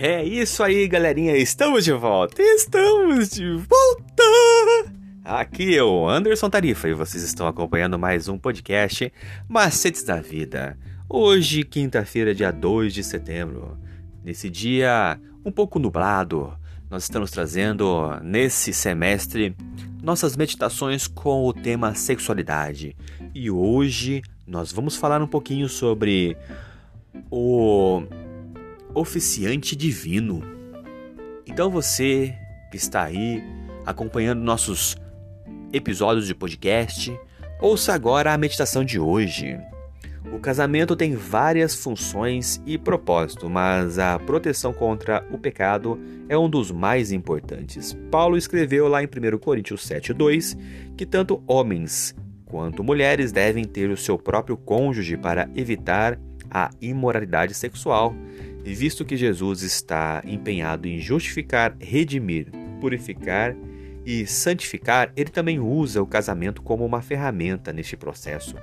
É isso aí, galerinha. Estamos de volta. Estamos de volta. Aqui é o Anderson Tarifa e vocês estão acompanhando mais um podcast Macetes da Vida. Hoje, quinta-feira, dia 2 de setembro. Nesse dia um pouco nublado, nós estamos trazendo nesse semestre nossas meditações com o tema sexualidade. E hoje nós vamos falar um pouquinho sobre o oficiante divino. Então você que está aí acompanhando nossos episódios de podcast, ouça agora a meditação de hoje. O casamento tem várias funções e propósito, mas a proteção contra o pecado é um dos mais importantes. Paulo escreveu lá em 1 Coríntios 7:2 que tanto homens quanto mulheres devem ter o seu próprio cônjuge para evitar a imoralidade sexual, visto que Jesus está empenhado em justificar, redimir, purificar e santificar, ele também usa o casamento como uma ferramenta neste processo.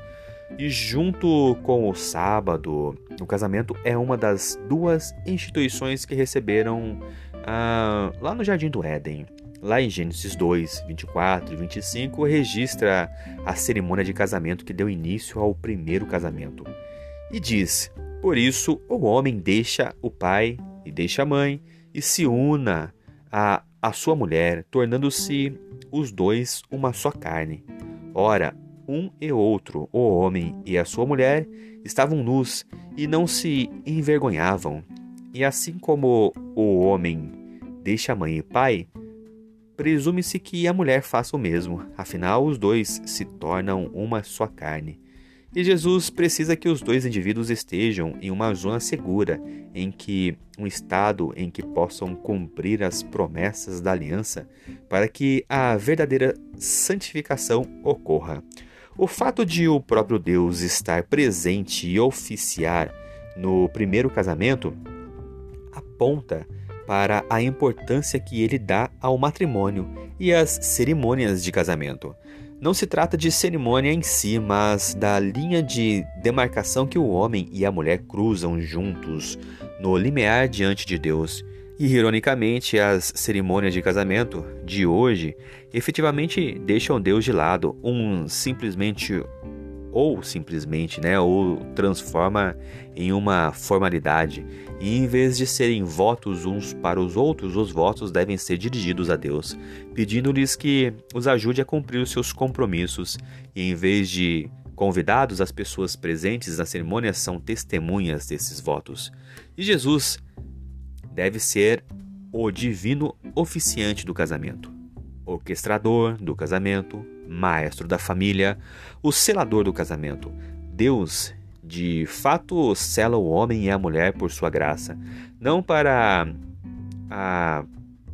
E junto com o sábado, o casamento é uma das duas instituições que receberam ah, lá no Jardim do Éden. Lá em Gênesis 2, 24 e 25, registra a cerimônia de casamento que deu início ao primeiro casamento. E diz: Por isso o homem deixa o pai e deixa a mãe e se una a, a sua mulher, tornando-se os dois uma só carne. Ora, um e outro, o homem e a sua mulher, estavam nus e não se envergonhavam. E assim como o homem deixa mãe e pai, presume-se que a mulher faça o mesmo, afinal, os dois se tornam uma só carne. E Jesus precisa que os dois indivíduos estejam em uma zona segura, em que um estado em que possam cumprir as promessas da aliança, para que a verdadeira santificação ocorra. O fato de o próprio Deus estar presente e oficiar no primeiro casamento aponta para a importância que ele dá ao matrimônio e às cerimônias de casamento. Não se trata de cerimônia em si, mas da linha de demarcação que o homem e a mulher cruzam juntos no limiar diante de Deus. E, ironicamente, as cerimônias de casamento de hoje efetivamente deixam Deus de lado, um simplesmente ou simplesmente, né, ou transforma em uma formalidade. E em vez de serem votos uns para os outros, os votos devem ser dirigidos a Deus, pedindo-lhes que os ajude a cumprir os seus compromissos. E em vez de convidados, as pessoas presentes na cerimônia são testemunhas desses votos. E Jesus deve ser o divino oficiante do casamento, orquestrador do casamento, maestro da família, o selador do casamento. Deus, de fato, sela o homem e a mulher por sua graça, não para a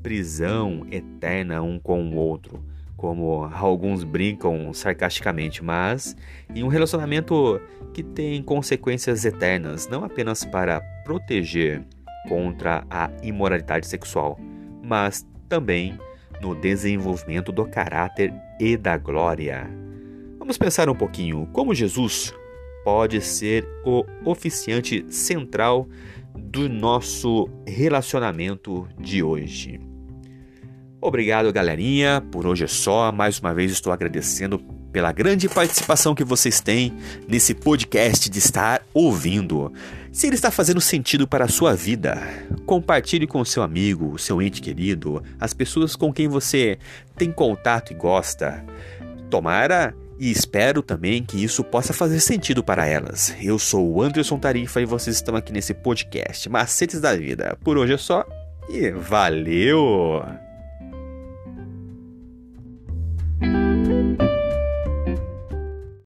prisão eterna um com o outro, como alguns brincam sarcasticamente, mas em um relacionamento que tem consequências eternas, não apenas para proteger contra a imoralidade sexual, mas também no desenvolvimento do caráter e da glória. Vamos pensar um pouquinho como Jesus pode ser o oficiante central do nosso relacionamento de hoje. Obrigado, galerinha. Por hoje é só. Mais uma vez estou agradecendo pela grande participação que vocês têm nesse podcast de estar ouvindo. Se ele está fazendo sentido para a sua vida, compartilhe com seu amigo, seu ente querido, as pessoas com quem você tem contato e gosta. Tomara e espero também que isso possa fazer sentido para elas. Eu sou o Anderson Tarifa e vocês estão aqui nesse podcast Macetes da Vida. Por hoje é só e valeu!